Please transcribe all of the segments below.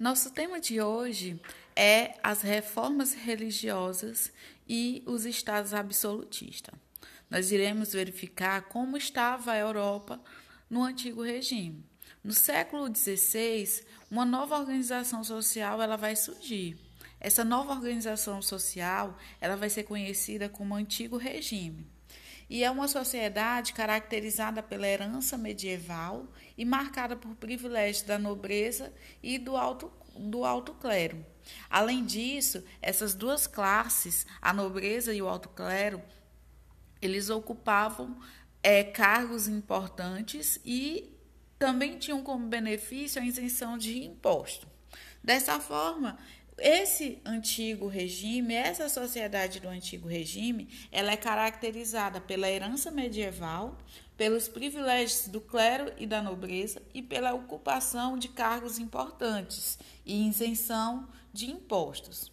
Nosso tema de hoje é as reformas religiosas e os estados absolutistas. Nós iremos verificar como estava a Europa no antigo regime. No século XVI, uma nova organização social ela vai surgir. Essa nova organização social ela vai ser conhecida como antigo regime e é uma sociedade caracterizada pela herança medieval e marcada por privilégios da nobreza e do alto, do alto clero. Além disso, essas duas classes, a nobreza e o alto clero, eles ocupavam é, cargos importantes e também tinham como benefício a isenção de imposto. Dessa forma, esse antigo regime, essa sociedade do antigo regime, ela é caracterizada pela herança medieval, pelos privilégios do clero e da nobreza e pela ocupação de cargos importantes e isenção de impostos.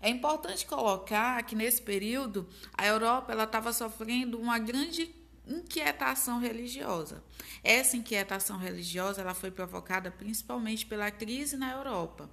É importante colocar que nesse período a Europa estava sofrendo uma grande inquietação religiosa. Essa inquietação religiosa ela foi provocada principalmente pela crise na Europa,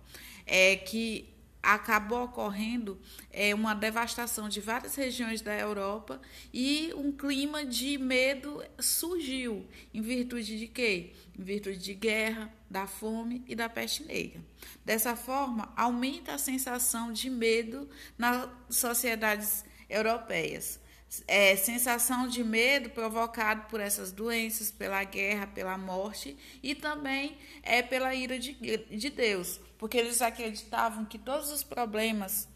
é, que acabou ocorrendo é, uma devastação de várias regiões da Europa e um clima de medo surgiu. Em virtude de quê? Em virtude de guerra, da fome e da peste negra. Dessa forma, aumenta a sensação de medo nas sociedades europeias é, sensação de medo provocado por essas doenças, pela guerra, pela morte e também é pela ira de, de Deus, porque eles acreditavam que todos os problemas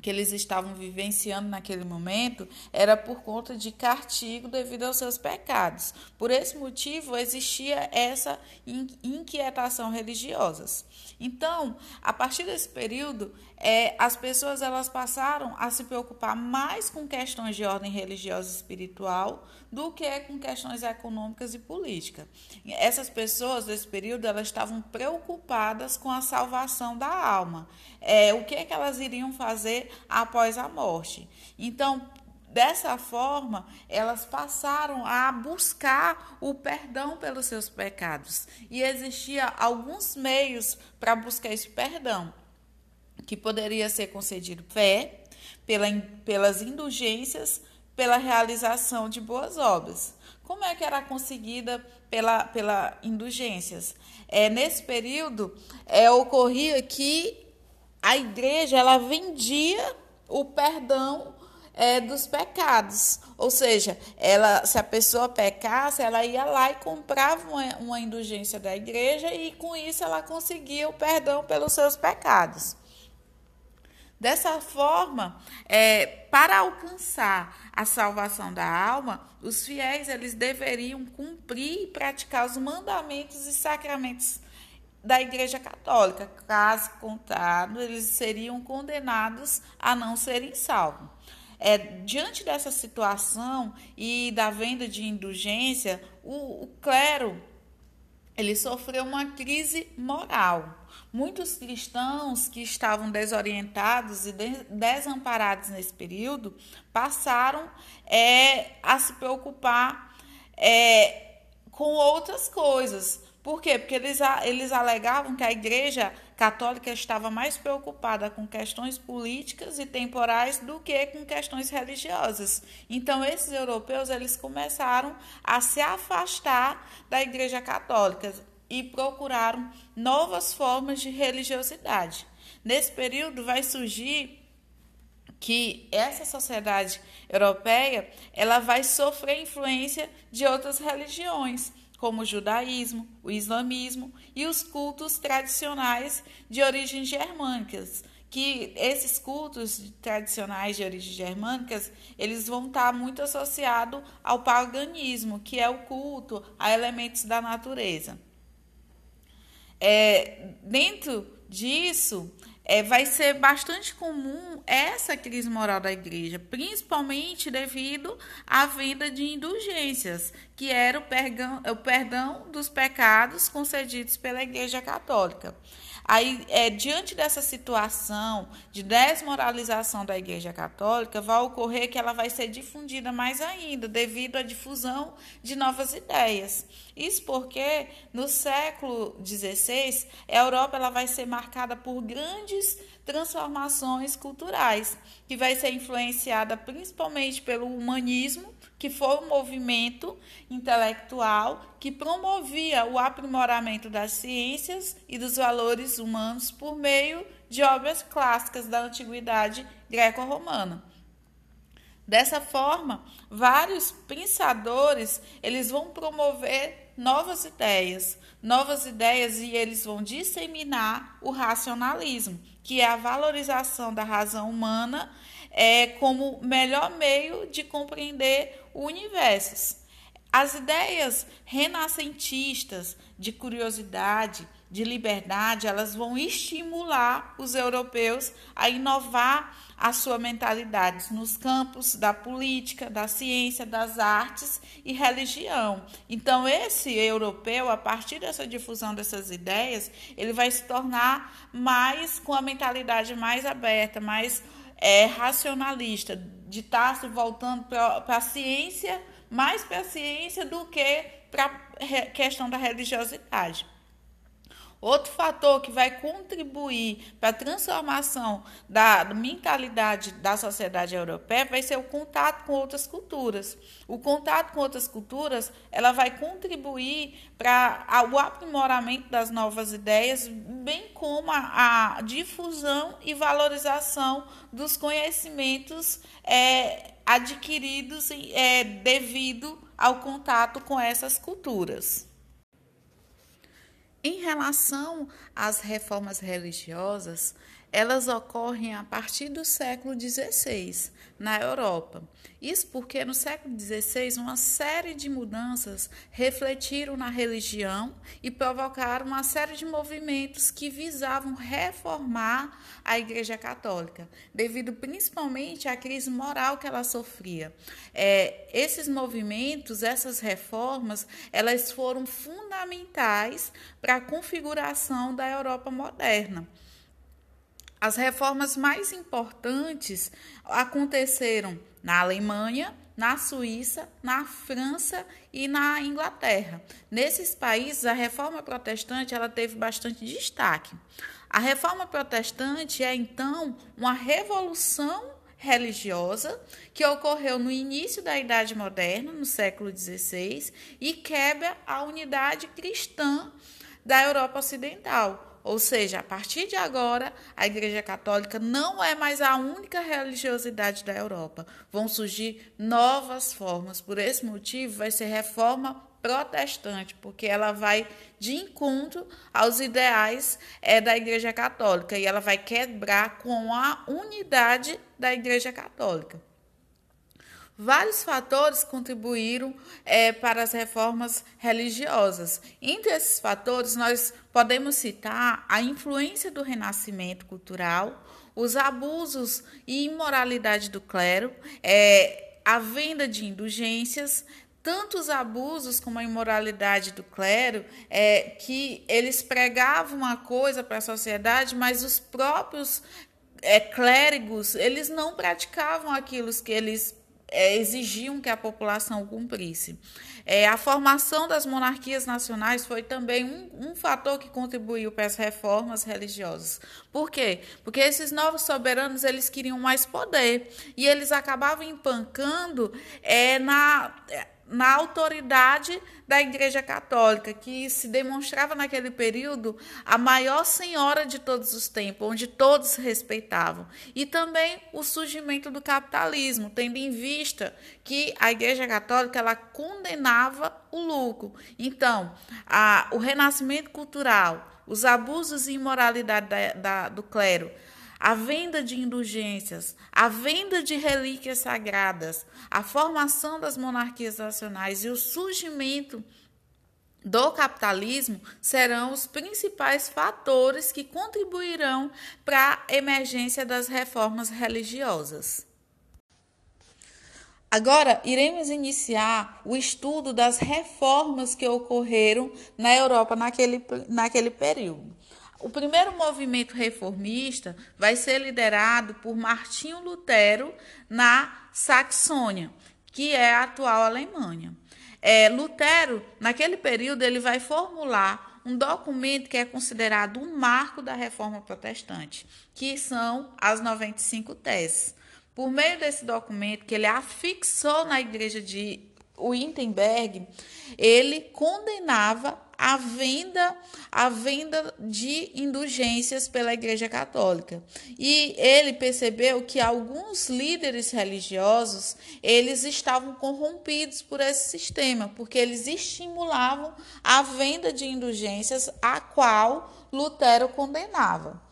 que eles estavam vivenciando naquele momento era por conta de castigo devido aos seus pecados. Por esse motivo existia essa inquietação religiosa. Então, a partir desse período, é, as pessoas elas passaram a se preocupar mais com questões de ordem religiosa e espiritual do que com questões econômicas e políticas. Essas pessoas desse período elas estavam preocupadas com a salvação da alma. É, o que, é que elas iriam fazer após a morte? Então, Dessa forma, elas passaram a buscar o perdão pelos seus pecados. E existia alguns meios para buscar esse perdão, que poderia ser concedido fé, pela, pelas indulgências, pela realização de boas obras. Como é que era conseguida pela, pela indulgências? É, nesse período, é, ocorria que a igreja ela vendia o perdão é, dos pecados. Ou seja, ela, se a pessoa pecasse, ela ia lá e comprava uma, uma indulgência da igreja e com isso ela conseguia o perdão pelos seus pecados. Dessa forma, é, para alcançar a salvação da alma, os fiéis eles deveriam cumprir e praticar os mandamentos e sacramentos da Igreja Católica. Caso contrário, eles seriam condenados a não serem salvos. É, diante dessa situação e da venda de indulgência, o, o clero ele sofreu uma crise moral. Muitos cristãos que estavam desorientados e desamparados nesse período passaram é, a se preocupar é, com outras coisas, por quê? Porque eles, eles alegavam que a Igreja Católica estava mais preocupada com questões políticas e temporais do que com questões religiosas. Então, esses europeus eles começaram a se afastar da Igreja Católica e procuraram novas formas de religiosidade. Nesse período vai surgir que essa sociedade europeia ela vai sofrer influência de outras religiões como o judaísmo, o islamismo e os cultos tradicionais de origens germânicas, que esses cultos tradicionais de origem germânicas, eles vão estar muito associados ao paganismo, que é o culto a elementos da natureza. É, dentro disso, é, vai ser bastante comum essa crise moral da igreja, principalmente devido à venda de indulgências, que era o o perdão dos pecados concedidos pela Igreja Católica. Aí, é, diante dessa situação de desmoralização da Igreja Católica, vai ocorrer que ela vai ser difundida mais ainda, devido à difusão de novas ideias. Isso porque no século XVI, a Europa ela vai ser marcada por grandes transformações culturais, que vai ser influenciada principalmente pelo humanismo que foi um movimento intelectual que promovia o aprimoramento das ciências e dos valores humanos por meio de obras clássicas da antiguidade greco-romana. Dessa forma, vários pensadores, eles vão promover novas ideias, novas ideias e eles vão disseminar o racionalismo, que é a valorização da razão humana é, como melhor meio de compreender o universo. As ideias renascentistas de curiosidade, de liberdade, elas vão estimular os europeus a inovar a sua mentalidade nos campos da política, da ciência, das artes e religião. Então, esse europeu, a partir dessa difusão dessas ideias, ele vai se tornar mais com a mentalidade mais aberta, mais é, racionalista, de estar se voltando para a ciência, mais para a ciência do que para a questão da religiosidade. Outro fator que vai contribuir para a transformação da mentalidade da sociedade europeia vai ser o contato com outras culturas. O contato com outras culturas, ela vai contribuir para o aprimoramento das novas ideias, bem como a, a difusão e valorização dos conhecimentos é, adquiridos é, devido ao contato com essas culturas. Em relação às reformas religiosas, elas ocorrem a partir do século XVI na Europa. Isso porque no século XVI uma série de mudanças refletiram na religião e provocaram uma série de movimentos que visavam reformar a Igreja Católica, devido principalmente à crise moral que ela sofria. É, esses movimentos, essas reformas, elas foram fundamentais para a configuração da Europa moderna. As reformas mais importantes aconteceram na Alemanha, na Suíça, na França e na Inglaterra. Nesses países, a reforma protestante ela teve bastante destaque. A reforma protestante é então uma revolução religiosa que ocorreu no início da Idade Moderna, no século XVI, e quebra a unidade cristã da Europa Ocidental ou seja, a partir de agora, a Igreja Católica não é mais a única religiosidade da Europa. Vão surgir novas formas. Por esse motivo, vai ser reforma protestante, porque ela vai de encontro aos ideais é, da Igreja Católica e ela vai quebrar com a unidade da Igreja Católica. Vários fatores contribuíram é, para as reformas religiosas. Entre esses fatores, nós podemos citar a influência do renascimento cultural, os abusos e imoralidade do clero, é, a venda de indulgências, tanto os abusos como a imoralidade do clero, é, que eles pregavam uma coisa para a sociedade, mas os próprios é, clérigos eles não praticavam aquilo que eles é, exigiam que a população cumprisse. É, a formação das monarquias nacionais foi também um, um, fator que contribuiu para as reformas religiosas. Por quê? Porque esses novos soberanos eles queriam mais poder e eles acabavam empancando é, na na autoridade da Igreja Católica, que se demonstrava naquele período a maior senhora de todos os tempos, onde todos respeitavam. E também o surgimento do capitalismo, tendo em vista que a Igreja Católica ela condenava o lucro. Então, a, o renascimento cultural, os abusos e imoralidade da, da, do clero, a venda de indulgências, a venda de relíquias sagradas, a formação das monarquias nacionais e o surgimento do capitalismo serão os principais fatores que contribuirão para a emergência das reformas religiosas. Agora, iremos iniciar o estudo das reformas que ocorreram na Europa naquele, naquele período. O primeiro movimento reformista vai ser liderado por Martinho Lutero na Saxônia, que é a atual Alemanha. É, Lutero, naquele período, ele vai formular um documento que é considerado um marco da reforma protestante, que são as 95 teses. Por meio desse documento que ele afixou na igreja de Wittenberg, ele condenava a venda, a venda de indulgências pela Igreja Católica. E ele percebeu que alguns líderes religiosos, eles estavam corrompidos por esse sistema, porque eles estimulavam a venda de indulgências a qual Lutero condenava.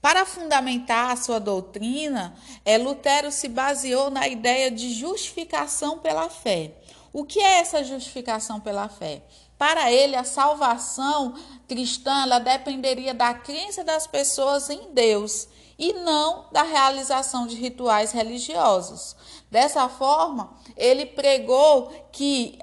Para fundamentar a sua doutrina, é, Lutero se baseou na ideia de justificação pela fé. O que é essa justificação pela fé? Para ele, a salvação cristã ela dependeria da crença das pessoas em Deus e não da realização de rituais religiosos. Dessa forma, ele pregou que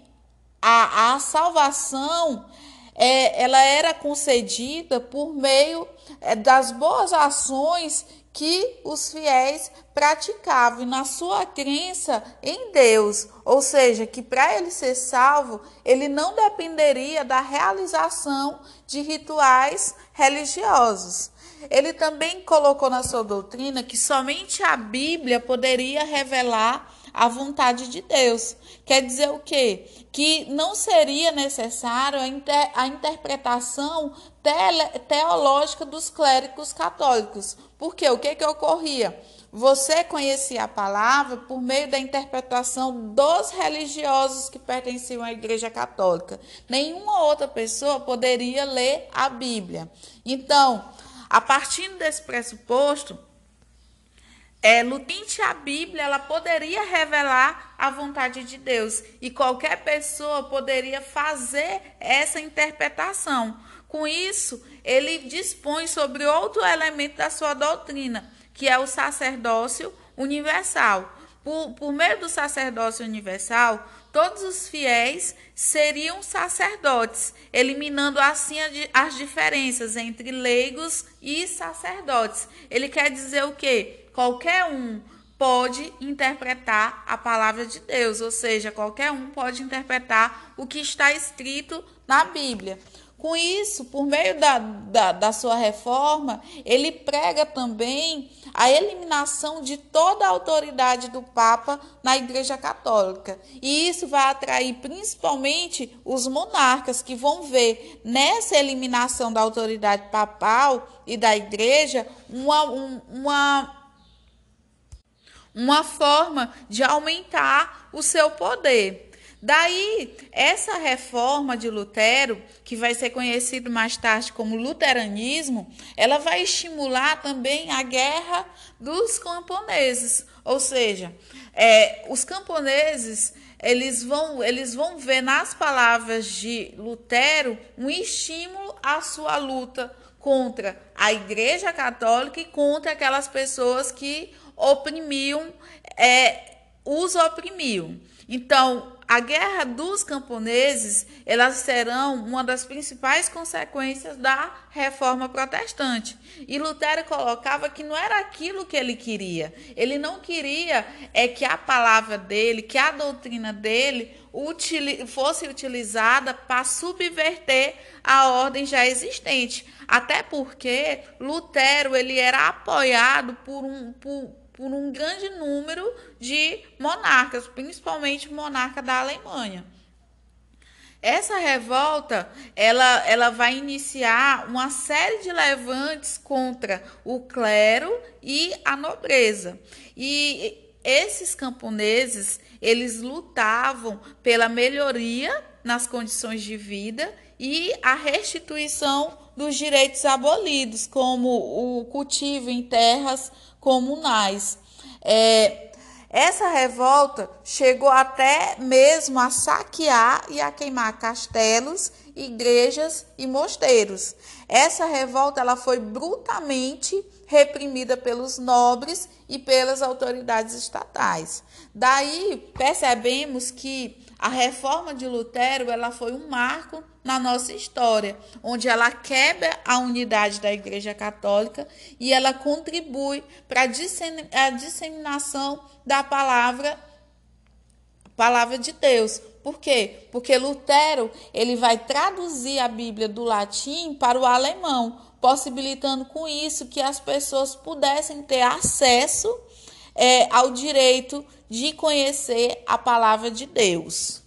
a, a salvação é, ela era concedida por meio é, das boas ações que os fiéis praticavam na sua crença em Deus, ou seja, que para ele ser salvo, ele não dependeria da realização de rituais religiosos. Ele também colocou na sua doutrina que somente a Bíblia poderia revelar a vontade de Deus. Quer dizer o quê? Que não seria necessário a, inter, a interpretação teológica dos clérigos católicos. Porque o que, que ocorria? Você conhecia a palavra por meio da interpretação dos religiosos que pertenciam à Igreja Católica. Nenhuma outra pessoa poderia ler a Bíblia. Então, a partir desse pressuposto, é, Lutinte a Bíblia, ela poderia revelar a vontade de Deus e qualquer pessoa poderia fazer essa interpretação. Com isso, ele dispõe sobre outro elemento da sua doutrina, que é o sacerdócio universal. Por, por meio do sacerdócio universal, todos os fiéis seriam sacerdotes, eliminando assim as diferenças entre leigos e sacerdotes. Ele quer dizer o quê? qualquer um pode interpretar a palavra de Deus, ou seja, qualquer um pode interpretar o que está escrito na Bíblia. Com isso, por meio da, da, da, sua reforma, ele prega também a eliminação de toda a autoridade do Papa na Igreja Católica. E isso vai atrair principalmente os monarcas, que vão ver nessa eliminação da autoridade papal e da Igreja uma, uma uma forma de aumentar o seu poder. Daí, essa reforma de Lutero, que vai ser conhecido mais tarde como luteranismo, ela vai estimular também a guerra dos camponeses. Ou seja, é, os camponeses eles vão, eles vão ver nas palavras de Lutero um estímulo à sua luta contra a Igreja Católica e contra aquelas pessoas que oprimiam, é, os oprimiam. Então, a guerra dos camponeses, elas serão uma das principais consequências da reforma protestante. E Lutero colocava que não era aquilo que ele queria. Ele não queria é que a palavra dele, que a doutrina dele fosse utilizada para subverter a ordem já existente. Até porque Lutero ele era apoiado por um por, por um grande número de monarcas, principalmente monarca da Alemanha. Essa revolta, ela, ela vai iniciar uma série de levantes contra o clero e a nobreza. E esses camponeses, eles lutavam pela melhoria nas condições de vida e a restituição dos direitos abolidos, como o cultivo em terras comunais. É, Essa revolta chegou até mesmo a saquear e a queimar castelos, igrejas e mosteiros. Essa revolta ela foi brutalmente reprimida pelos nobres e pelas autoridades estatais. Daí percebemos que a reforma de Lutero ela foi um marco na nossa história, onde ela quebra a unidade da Igreja Católica e ela contribui para a disseminação da palavra palavra de Deus. Por quê? Porque Lutero ele vai traduzir a Bíblia do latim para o alemão, possibilitando com isso que as pessoas pudessem ter acesso é, ao direito de conhecer a palavra de Deus.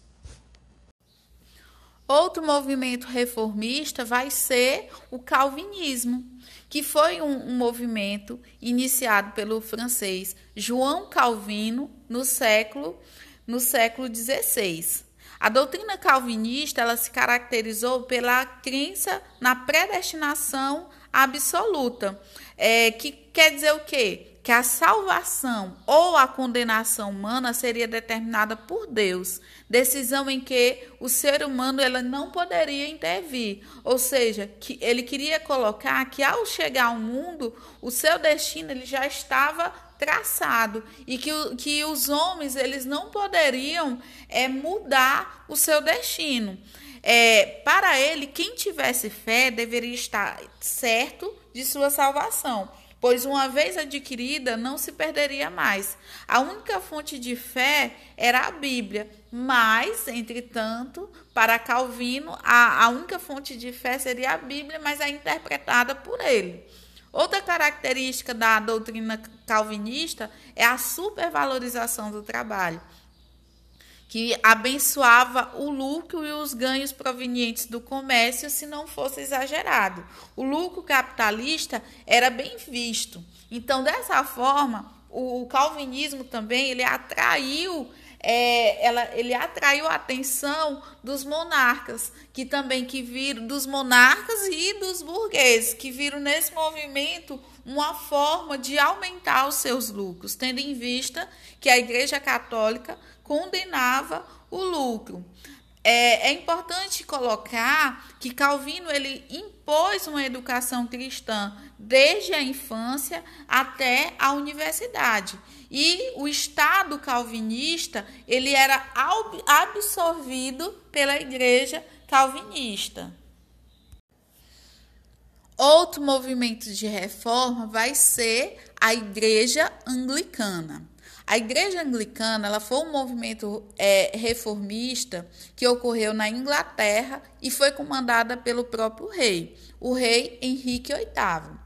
Outro movimento reformista vai ser o calvinismo, que foi um, um movimento iniciado pelo francês João Calvino no século no século XVI. A doutrina calvinista ela se caracterizou pela crença na predestinação absoluta, é, que quer dizer o quê? Que a salvação ou a condenação humana seria determinada por Deus, decisão em que o ser humano ela não poderia intervir, ou seja, que ele queria colocar que ao chegar ao mundo, o seu destino ele já estava traçado. E que, que os homens eles não poderiam é, mudar o seu destino. É, para ele, quem tivesse fé deveria estar certo de sua salvação pois uma vez adquirida não se perderia mais. A única fonte de fé era a Bíblia, mas, entretanto, para Calvino, a, a única fonte de fé seria a Bíblia, mas é interpretada por ele. Outra característica da doutrina calvinista é a supervalorização do trabalho que abençoava o lucro e os ganhos provenientes do comércio se não fosse exagerado. O lucro capitalista era bem visto. Então, dessa forma, o calvinismo também ele atraiu é, ela, ele atraiu a atenção dos monarcas, que também que viram dos monarcas e dos burgueses, que viram nesse movimento uma forma de aumentar os seus lucros, tendo em vista que a Igreja Católica condenava o lucro. É, é, importante colocar que Calvino ele impôs uma educação cristã desde a infância até a universidade. E o Estado calvinista ele era absorvido pela Igreja calvinista. Outro movimento de reforma vai ser a Igreja Anglicana. A Igreja Anglicana ela foi um movimento é, reformista que ocorreu na Inglaterra e foi comandada pelo próprio rei, o rei Henrique VIII.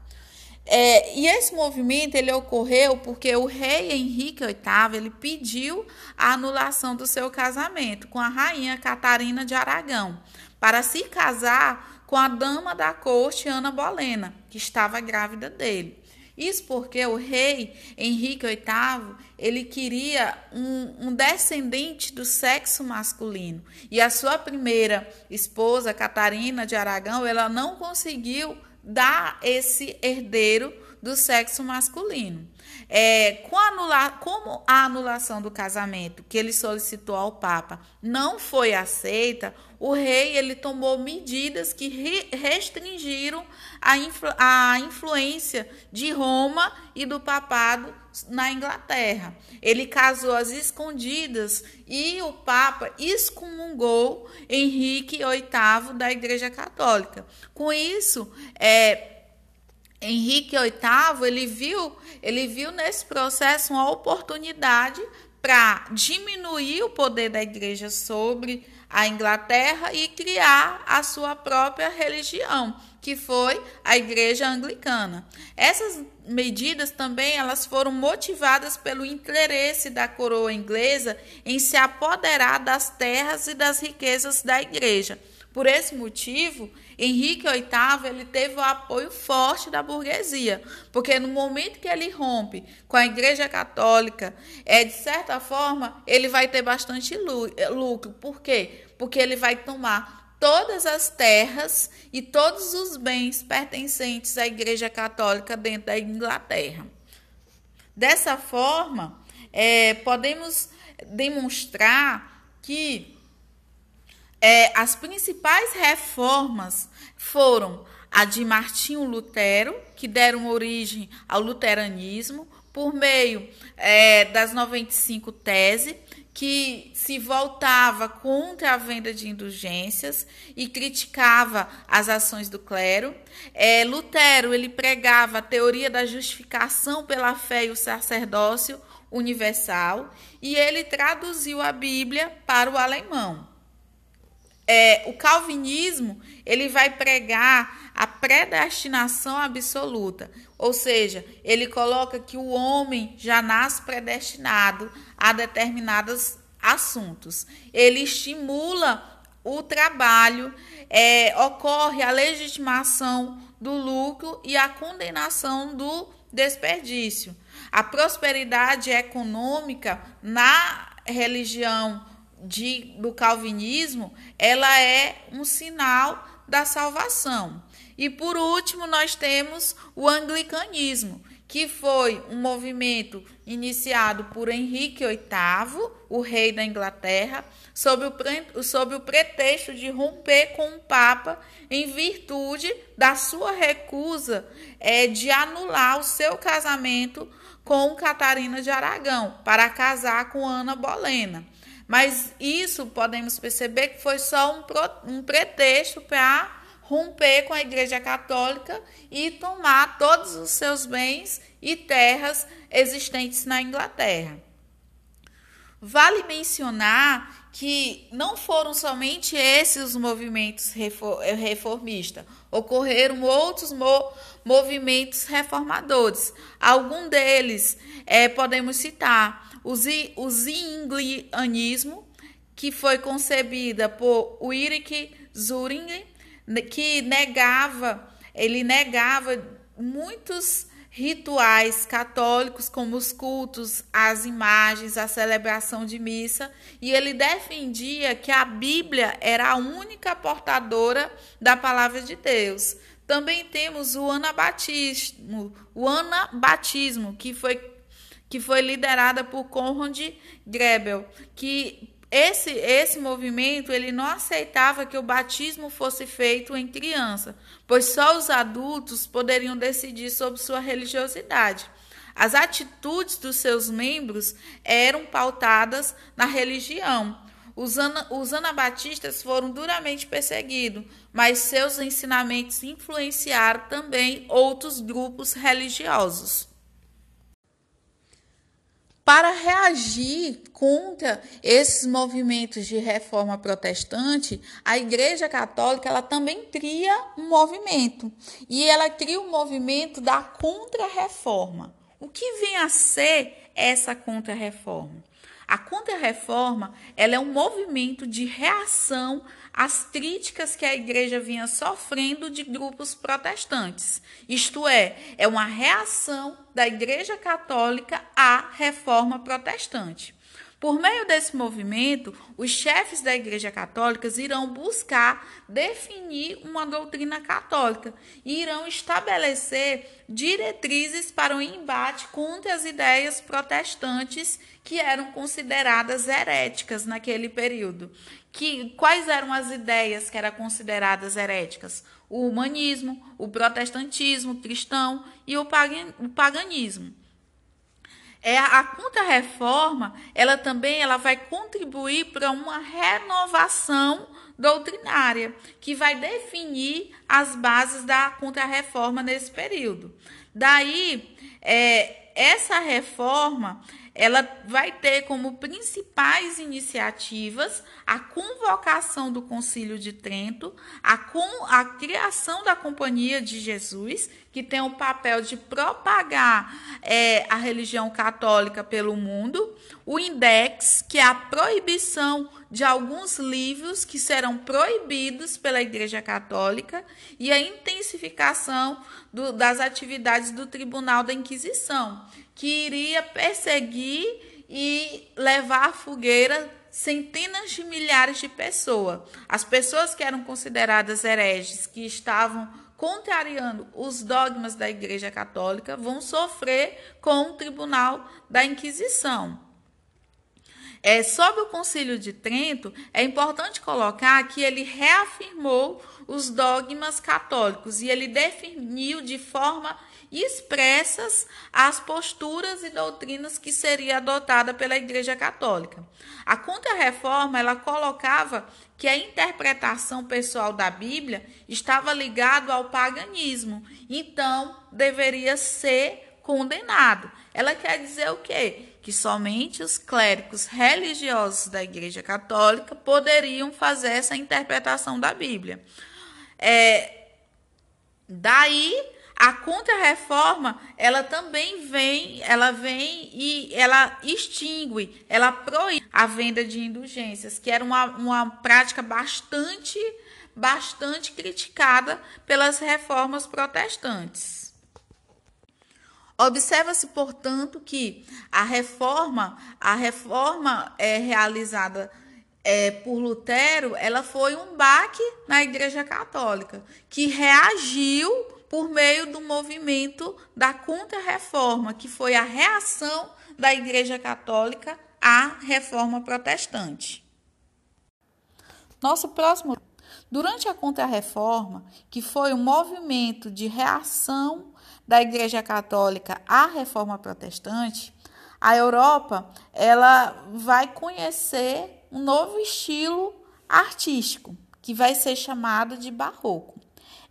É, e esse movimento ele ocorreu porque o rei Henrique VIII ele pediu a anulação do seu casamento com a rainha Catarina de Aragão para se casar com a dama da corte Ana Bolena, que estava grávida dele. Isso porque o rei Henrique VIII ele queria um, um, descendente do sexo masculino e a sua primeira esposa Catarina de Aragão ela não conseguiu dar esse herdeiro do sexo masculino. É, com anular, como a anulação do casamento que ele solicitou ao Papa não foi aceita, o rei ele tomou medidas que re, restringiram a, influ, a influência de Roma e do papado na Inglaterra. Ele casou às escondidas e o Papa excomungou Henrique VIII da Igreja Católica. Com isso, é, Henrique VIII ele viu, ele viu nesse processo uma oportunidade para diminuir o poder da igreja sobre a Inglaterra e criar a sua própria religião, que foi a Igreja Anglicana. Essas medidas também elas foram motivadas pelo interesse da coroa inglesa em se apoderar das terras e das riquezas da igreja. Por esse motivo, Henrique VIII ele teve o apoio forte da burguesia, porque no momento que ele rompe com a Igreja Católica, é de certa forma ele vai ter bastante lucro. Por quê? Porque ele vai tomar todas as terras e todos os bens pertencentes à Igreja Católica dentro da Inglaterra. Dessa forma, é, podemos demonstrar que é, as principais reformas foram a de Martinho Lutero, que deram origem ao luteranismo, por meio é, das 95 teses, que se voltava contra a venda de indulgências e criticava as ações do clero. É, Lutero ele pregava a teoria da justificação pela fé e o sacerdócio universal e ele traduziu a Bíblia para o alemão. É, o calvinismo ele vai pregar a predestinação absoluta, ou seja, ele coloca que o homem já nasce predestinado a determinados assuntos. Ele estimula o trabalho, é, ocorre a legitimação do lucro e a condenação do desperdício. A prosperidade econômica na religião de, do calvinismo, ela é um sinal da salvação. E por último, nós temos o anglicanismo, que foi um movimento iniciado por Henrique VIII, o rei da Inglaterra, sob o, sob o pretexto de romper com o Papa em virtude da sua recusa é, de anular o seu casamento com Catarina de Aragão para casar com Ana Bolena. Mas isso podemos perceber que foi só um, um pretexto para romper com a Igreja Católica e tomar todos os seus bens e terras existentes na Inglaterra. Vale mencionar que não foram somente esses os movimentos reformistas, ocorreram outros mo movimentos reformadores. Algum deles é, podemos citar o, zinglianismo, que foi concebida por Ulrich Zwingli, que negava, ele negava muitos rituais católicos, como os cultos, as imagens, a celebração de missa, e ele defendia que a Bíblia era a única portadora da palavra de Deus. Também temos o anabatismo, o anabatismo, que foi que foi liderada por Conrad Grebel, que esse, esse movimento ele não aceitava que o batismo fosse feito em criança, pois só os adultos poderiam decidir sobre sua religiosidade. As atitudes dos seus membros eram pautadas na religião. Os, ana, os anabatistas foram duramente perseguidos, mas seus ensinamentos influenciaram também outros grupos religiosos. Para reagir contra esses movimentos de reforma protestante, a Igreja Católica ela também cria um movimento e ela cria o um movimento da contra-reforma. O que vem a ser essa contra-reforma? A contra-reforma ela é um movimento de reação às críticas que a igreja vinha sofrendo de grupos protestantes. Isto é, é uma reação da Igreja Católica à reforma protestante. Por meio desse movimento, os chefes da Igreja Católica irão buscar definir uma doutrina católica e irão estabelecer diretrizes para o embate contra as ideias protestantes que eram consideradas heréticas naquele período. Que, quais eram as ideias que eram consideradas heréticas? O humanismo, o protestantismo cristão e o paganismo é a contra-reforma, ela também ela vai contribuir para uma renovação doutrinária, que vai definir as bases da contra-reforma nesse período. Daí, é, essa reforma ela vai ter como principais iniciativas a convocação do Concílio de Trento, a, com, a criação da Companhia de Jesus, que tem o papel de propagar é, a religião católica pelo mundo, o Index, que é a proibição de alguns livros que serão proibidos pela Igreja Católica, e a intensificação do, das atividades do Tribunal da Inquisição que iria perseguir e levar à fogueira centenas de milhares de pessoas. As pessoas que eram consideradas hereges, que estavam contrariando os dogmas da Igreja Católica, vão sofrer com o tribunal da Inquisição. É, sobre o Concílio de Trento, é importante colocar que ele reafirmou os dogmas católicos e ele definiu de forma expressas as posturas e doutrinas que seria adotada pela Igreja Católica. A Contra-Reforma ela colocava que a interpretação pessoal da Bíblia estava ligado ao paganismo, então deveria ser condenado. Ela quer dizer o quê? Que somente os clérigos religiosos da Igreja Católica poderiam fazer essa interpretação da Bíblia. É, daí a contra-reforma, ela também vem, ela vem e ela extingue, ela proíbe a venda de indulgências, que era uma, uma prática bastante, bastante criticada pelas reformas protestantes. Observa-se, portanto, que a reforma, a reforma é realizada é, por Lutero, ela foi um baque na Igreja Católica, que reagiu por meio do movimento da Contra-Reforma, que foi a reação da Igreja Católica à Reforma Protestante. Nosso próximo. Durante a Contra-Reforma, que foi um movimento de reação da Igreja Católica à Reforma Protestante, a Europa ela vai conhecer um novo estilo artístico, que vai ser chamado de barroco.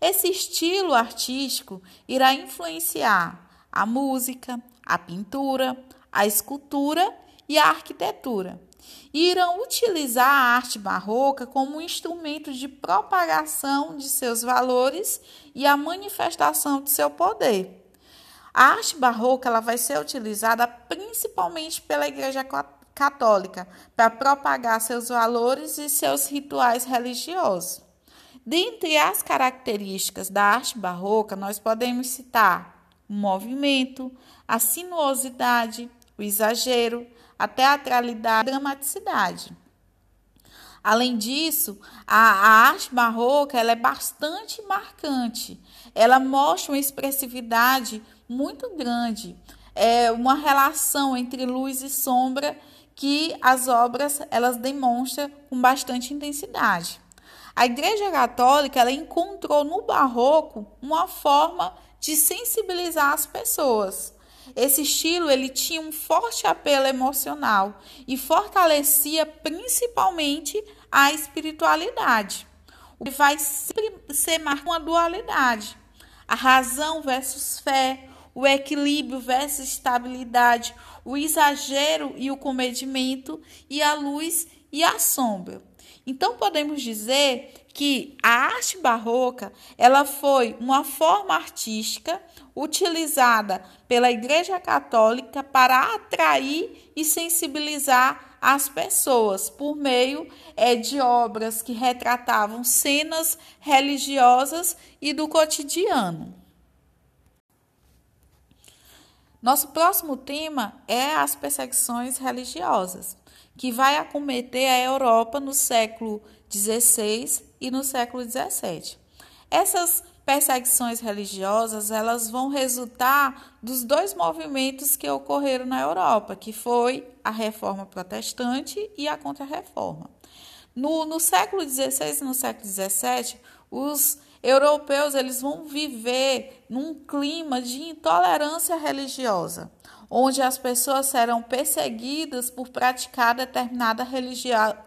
Esse estilo artístico irá influenciar a música, a pintura, a escultura e a arquitetura. Irão utilizar a arte barroca como um instrumento de propagação de seus valores e a manifestação de seu poder. A arte barroca ela vai ser utilizada principalmente pela Igreja Católica para propagar seus valores e seus rituais religiosos. Dentre as características da arte barroca, nós podemos citar o movimento, a sinuosidade, o exagero, a teatralidade, a dramaticidade. Além disso, a, a arte barroca é bastante marcante. Ela mostra uma expressividade muito grande, é uma relação entre luz e sombra que as obras elas demonstram com bastante intensidade. A Igreja Católica ela encontrou no Barroco uma forma de sensibilizar as pessoas. Esse estilo ele tinha um forte apelo emocional e fortalecia principalmente a espiritualidade. O que vai sempre ser marcado uma dualidade: a razão versus fé, o equilíbrio versus estabilidade, o exagero e o comedimento, e a luz e a sombra. Então podemos dizer que a arte barroca, ela foi uma forma artística utilizada pela Igreja Católica para atrair e sensibilizar as pessoas por meio é, de obras que retratavam cenas religiosas e do cotidiano. Nosso próximo tema é as perseguições religiosas que vai acometer a Europa no século XVI e no século XVII. Essas perseguições religiosas elas vão resultar dos dois movimentos que ocorreram na Europa, que foi a Reforma Protestante e a Contra-Reforma. No, no século XVI e no século XVII, os europeus eles vão viver num clima de intolerância religiosa onde as pessoas serão perseguidas por praticar determinada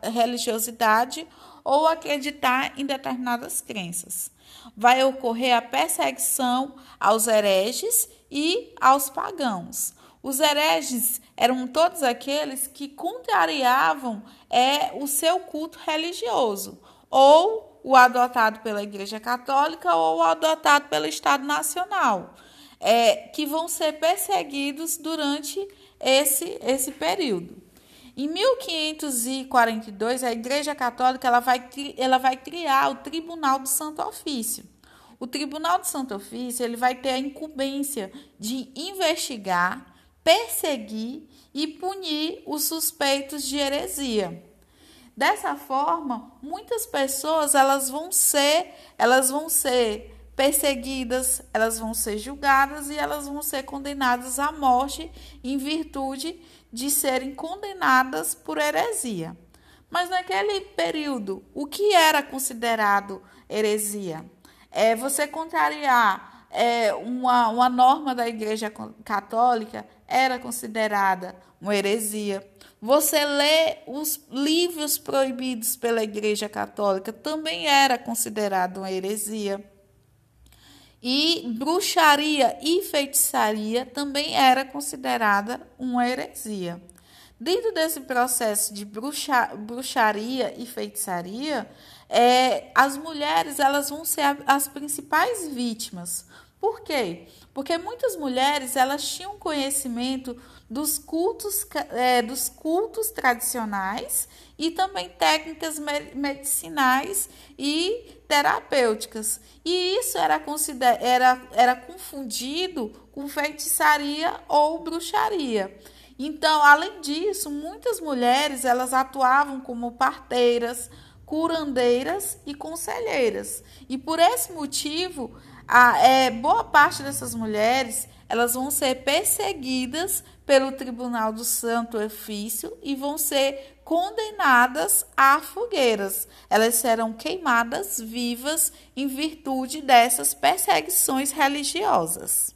religiosidade ou acreditar em determinadas crenças. Vai ocorrer a perseguição aos hereges e aos pagãos. Os hereges eram todos aqueles que contrariavam é, o seu culto religioso, ou o adotado pela Igreja Católica ou o adotado pelo Estado Nacional é, que vão ser perseguidos durante esse, esse período. Em 1542, a Igreja Católica ela vai, ela vai criar o Tribunal do Santo Ofício. O Tribunal do Santo Ofício ele vai ter a incumbência de investigar, perseguir e punir os suspeitos de heresia. Dessa forma, muitas pessoas elas vão ser, elas vão ser perseguidas, elas vão ser julgadas e elas vão ser condenadas à morte em virtude de serem condenadas por heresia. Mas naquele período, o que era considerado heresia? É você contrariar é, uma, uma norma da Igreja Católica era considerada uma heresia. Você ler os livros proibidos pela Igreja Católica também era considerado uma heresia. E bruxaria e feitiçaria também era considerada uma heresia. Dentro desse processo de bruxa, bruxaria e feitiçaria, é, as mulheres elas vão ser as principais vítimas. Por quê? Porque muitas mulheres elas tinham conhecimento dos cultos, é, dos cultos tradicionais e também técnicas medicinais e terapêuticas. E isso era, era, era confundido com feitiçaria ou bruxaria. Então, além disso, muitas mulheres elas atuavam como parteiras, curandeiras e conselheiras. E por esse motivo, a, é, boa parte dessas mulheres elas vão ser perseguidas pelo Tribunal do Santo Ofício e vão ser condenadas a fogueiras. Elas serão queimadas vivas em virtude dessas perseguições religiosas.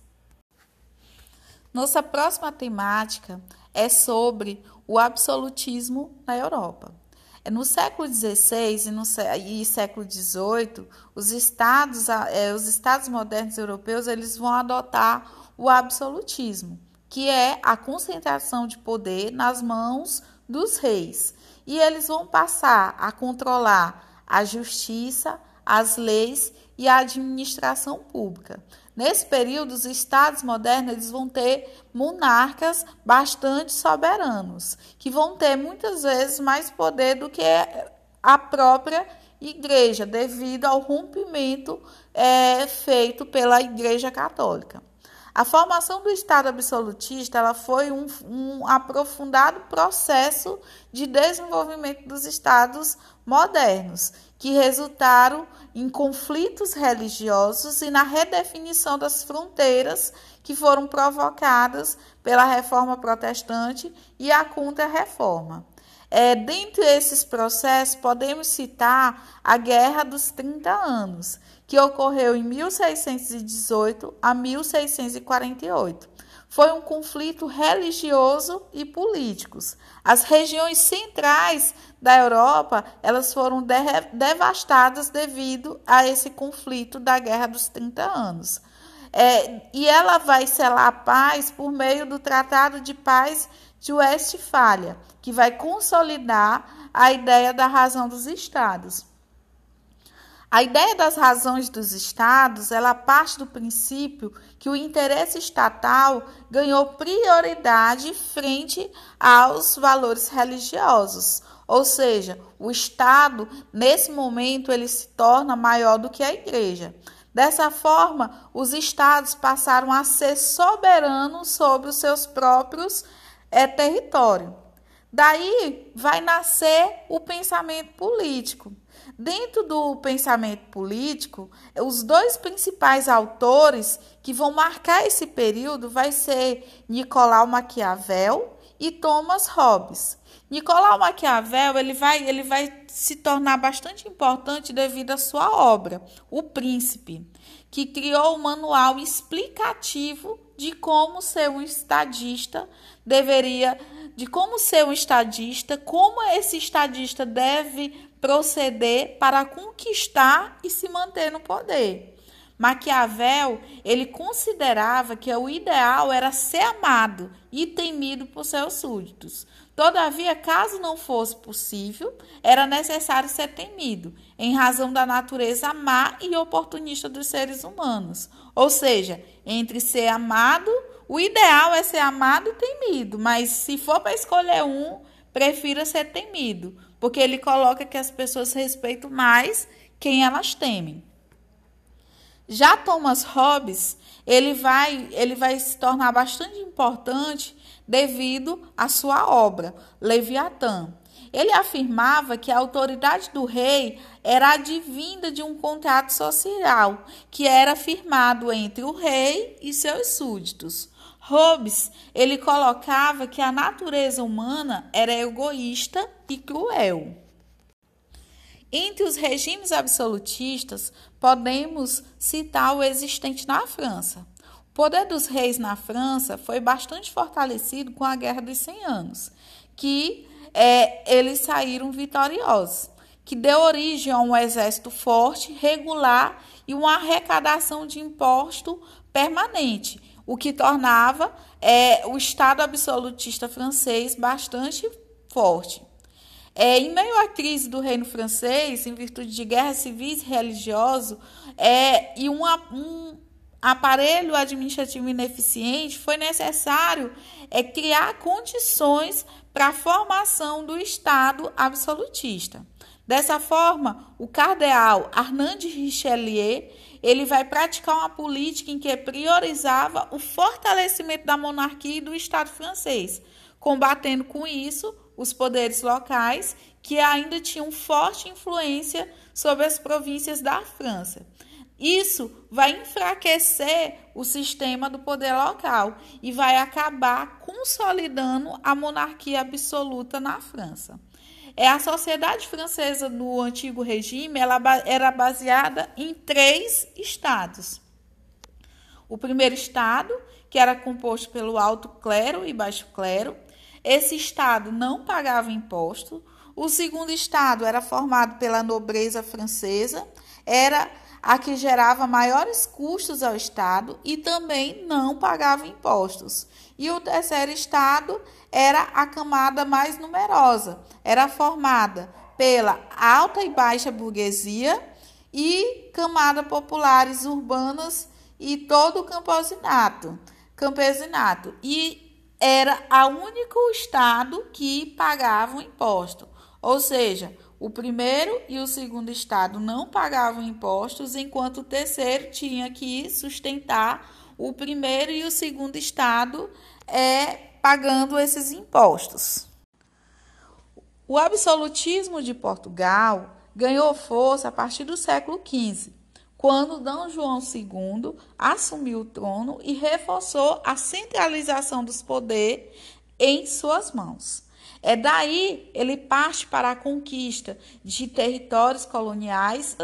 Nossa próxima temática é sobre o absolutismo na Europa. É, no século XVI e, no, e século XVIII, os estados, é, os estados modernos europeus eles vão adotar o absolutismo, que é a concentração de poder nas mãos dos reis. E eles vão passar a controlar a justiça, as leis e a administração pública. Nesse período, os estados modernos eles vão ter monarcas bastante soberanos, que vão ter muitas vezes mais poder do que a própria igreja, devido ao rompimento é, feito pela Igreja Católica. A formação do Estado absolutista ela foi um, um, aprofundado processo de desenvolvimento dos Estados modernos, que resultaram em conflitos religiosos e na redefinição das fronteiras que foram provocadas pela reforma protestante e a contra-reforma. É, dentre esses processos, podemos citar a Guerra dos 30 Anos, que ocorreu em 1618 a 1648. Foi um conflito religioso e político. As regiões centrais da Europa, elas foram de devastadas devido a esse conflito da Guerra dos 30 Anos. É, e ela vai selar a paz por meio do Tratado de Paz de Westfália, que vai consolidar a ideia da razão dos estados. A ideia das razões dos estados, ela parte do princípio que o interesse estatal ganhou prioridade frente aos valores religiosos. Ou seja, o estado, nesse momento, ele se torna maior do que a igreja. Dessa forma, os estados passaram a ser soberanos sobre os seus próprios é, territórios. Daí vai nascer o pensamento político. Dentro do pensamento político, os dois principais autores que vão marcar esse período vai ser Nicolau Maquiavel e Thomas Hobbes. Nicolau Maquiavel ele vai, ele vai se tornar bastante importante devido à sua obra, O Príncipe, que criou um manual explicativo de como ser um estadista deveria, de como ser um estadista, como esse estadista deve proceder para conquistar e se manter no poder. Maquiavel, ele considerava que o ideal era ser amado e temido por seus súditos. Todavia, caso não fosse possível, era necessário ser temido, em razão da natureza má e oportunista dos seres humanos. Ou seja, entre ser amado, o ideal é ser amado e temido, mas se for para escolher um, prefira ser temido, porque ele coloca que as pessoas respeitam mais quem elas temem. Já Thomas Hobbes, ele vai, ele vai se tornar bastante importante devido à sua obra, Leviatã. Ele afirmava que a autoridade do rei era advinda de um contrato social que era firmado entre o rei e seus súditos. Hobbes, ele colocava que a natureza humana era egoísta e cruel. Entre os regimes absolutistas, podemos citar o existente na França. O poder dos reis na França foi bastante fortalecido com a Guerra dos Cem Anos, que é, eles saíram vitoriosos, que deu origem a um exército forte, regular e uma arrecadação de imposto permanente, o que tornava é, o Estado absolutista francês bastante forte. É, em meio à crise do reino francês, em virtude de guerras civis e religiosas, é, e um aparelho administrativo ineficiente, foi necessário é, criar condições para a formação do Estado absolutista. Dessa forma, o cardeal Arnaud de Richelieu ele vai praticar uma política em que priorizava o fortalecimento da monarquia e do Estado francês, combatendo com isso os poderes locais que ainda tinham forte influência sobre as províncias da França. Isso vai enfraquecer o sistema do poder local e vai acabar consolidando a monarquia absoluta na França. É a sociedade francesa no antigo regime, ela era baseada em três estados. O primeiro estado, que era composto pelo alto clero e baixo clero, esse estado não pagava imposto. O segundo estado era formado pela nobreza francesa, era a que gerava maiores custos ao Estado e também não pagava impostos. E o terceiro estado era a camada mais numerosa, era formada pela alta e baixa burguesia e camadas populares urbanas e todo o campesinato, campesinato. E era o único estado que pagava o imposto. Ou seja, o primeiro e o segundo estado não pagavam impostos, enquanto o terceiro tinha que sustentar o primeiro e o segundo estado é pagando esses impostos. O absolutismo de Portugal ganhou força a partir do século XV, quando D. João II assumiu o trono e reforçou a centralização dos poderes em suas mãos. É daí ele parte para a conquista de territórios coloniais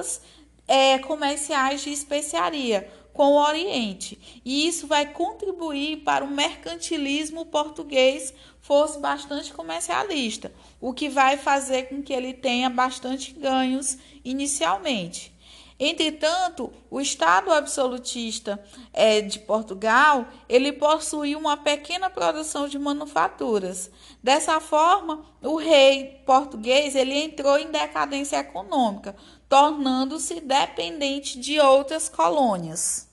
é, comerciais de especiaria com o Oriente. E isso vai contribuir para o mercantilismo português fosse bastante comercialista, o que vai fazer com que ele tenha bastante ganhos inicialmente. Entretanto, o Estado absolutista é, de Portugal ele possui uma pequena produção de manufaturas. Dessa forma, o rei português ele entrou em decadência econômica, tornando-se dependente de outras colônias.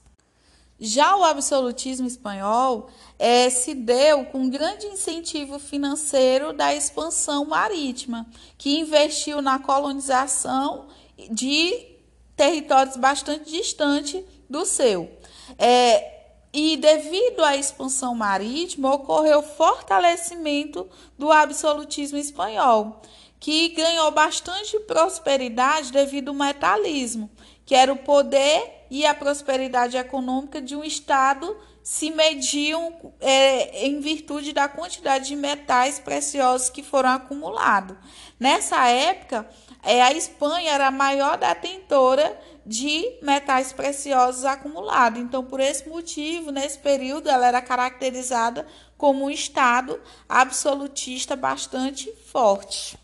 Já o absolutismo espanhol é, se deu com grande incentivo financeiro da expansão marítima, que investiu na colonização de territórios bastante distantes do seu. É, e devido à expansão marítima, ocorreu fortalecimento do absolutismo espanhol, que ganhou bastante prosperidade devido ao metalismo, que era o poder e a prosperidade econômica de um Estado se mediam é, em virtude da quantidade de metais preciosos que foram acumulados. Nessa época, é, a Espanha era a maior detentora de metais preciosos acumulados. Então, por esse motivo, nesse período, ela era caracterizada como um Estado absolutista bastante forte.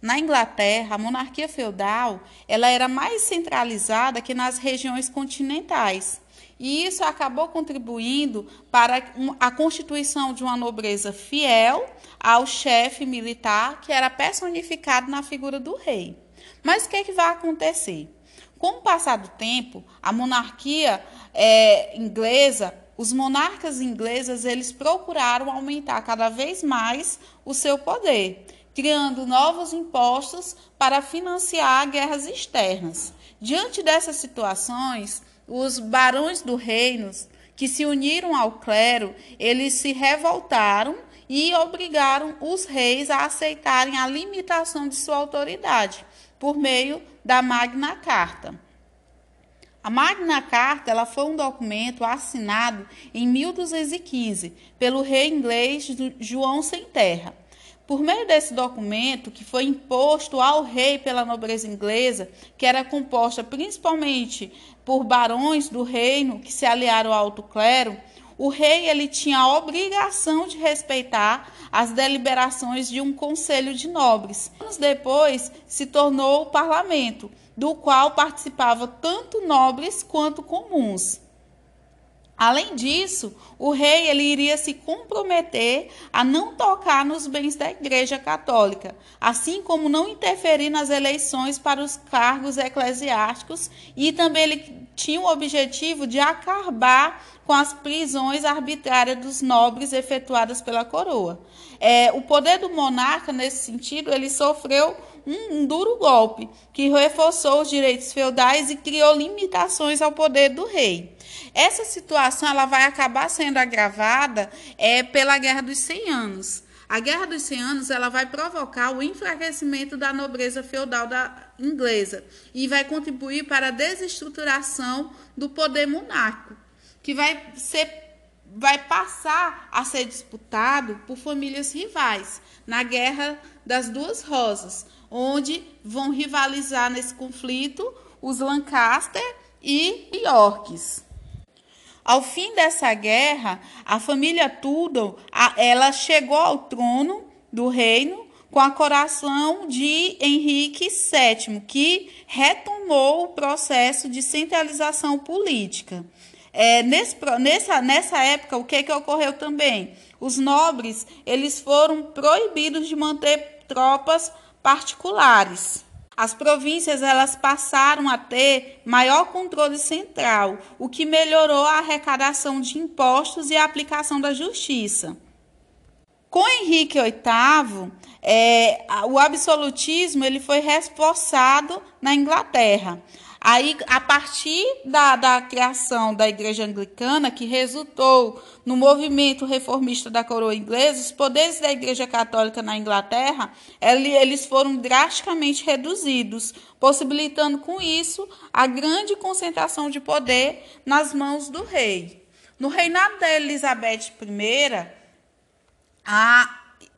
Na Inglaterra, a monarquia feudal ela era mais centralizada que nas regiões continentais. E isso acabou contribuindo para a constituição de uma nobreza fiel ao chefe militar, que era personificado na figura do rei. Mas o que, é que vai acontecer? Com o passar do tempo, a monarquia é, inglesa, os monarcas ingleses, eles procuraram aumentar cada vez mais o seu poder, criando novos impostos para financiar guerras externas. Diante dessas situações, os barões do reino que se uniram ao clero, eles se revoltaram e obrigaram os reis a aceitarem a limitação de sua autoridade por meio da Magna Carta. A Magna Carta ela foi um documento assinado em 1215 pelo rei inglês João Sem Terra. Por meio desse documento, que foi imposto ao rei pela nobreza inglesa, que era composta principalmente por barões do reino que se aliaram ao alto clero, o rei ele tinha a obrigação de respeitar as deliberações de um conselho de nobres. Anos depois se tornou o parlamento, do qual participavam tanto nobres quanto comuns. Além disso, o rei ele iria se comprometer a não tocar nos bens da Igreja Católica, assim como não interferir nas eleições para os cargos eclesiásticos e também ele tinha o objetivo de acabar com as prisões arbitrárias dos nobres efetuadas pela coroa. É, o poder do monarca, nesse sentido, ele sofreu um, duro golpe que reforçou os direitos feudais e criou limitações ao poder do rei. Essa situação ela vai acabar sendo agravada é, pela Guerra dos 100 Anos. A Guerra dos 100 Anos ela vai provocar o enfraquecimento da nobreza feudal da inglesa e vai contribuir para a desestruturação do poder monárquico que vai ser vai passar a ser disputado por famílias rivais na Guerra das Duas Rosas, onde vão rivalizar nesse conflito os Lancaster e Yorks. Ao fim dessa guerra, a família Tudor, ela chegou ao trono do reino com a coração de Henrique VII, que retomou o processo de centralização política. É, nesse, nessa, nessa época, o que, que ocorreu também? Os nobres eles foram proibidos de manter tropas particulares. As províncias elas passaram a ter maior controle central, o que melhorou a arrecadação de impostos e a aplicação da justiça. Com Henrique VIII, é, o absolutismo ele foi reforçado na Inglaterra. Aí, a partir da, da criação da Igreja Anglicana, que resultou no movimento reformista da coroa inglesa, os poderes da Igreja Católica na Inglaterra, eles foram drasticamente reduzidos, possibilitando com isso a grande concentração de poder nas mãos do rei. No reinado da Elizabeth I,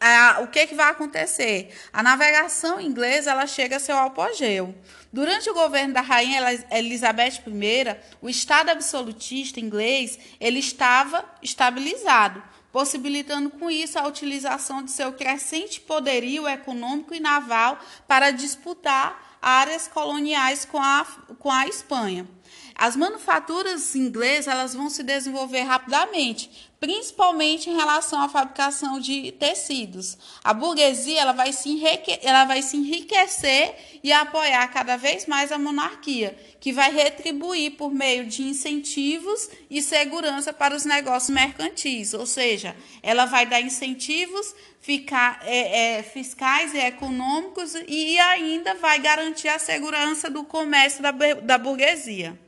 a o que, que vai acontecer? A navegação inglesa ela chega a seu apogeu. Durante o governo da rainha Elizabeth I, o Estado absolutista inglês ele estava estabilizado, possibilitando com isso a utilização de seu crescente poderio econômico e naval para disputar áreas coloniais com a, com a Espanha. As manufaturas inglesas elas vão se desenvolver rapidamente, principalmente em relação à fabricação de tecidos. A burguesia ela vai, se ela vai se enriquecer e apoiar cada vez mais a monarquia, que vai retribuir por meio de incentivos e segurança para os negócios mercantis, ou seja, ela vai dar incentivos ficar, é, é, fiscais e econômicos e ainda vai garantir a segurança do comércio da, da burguesia.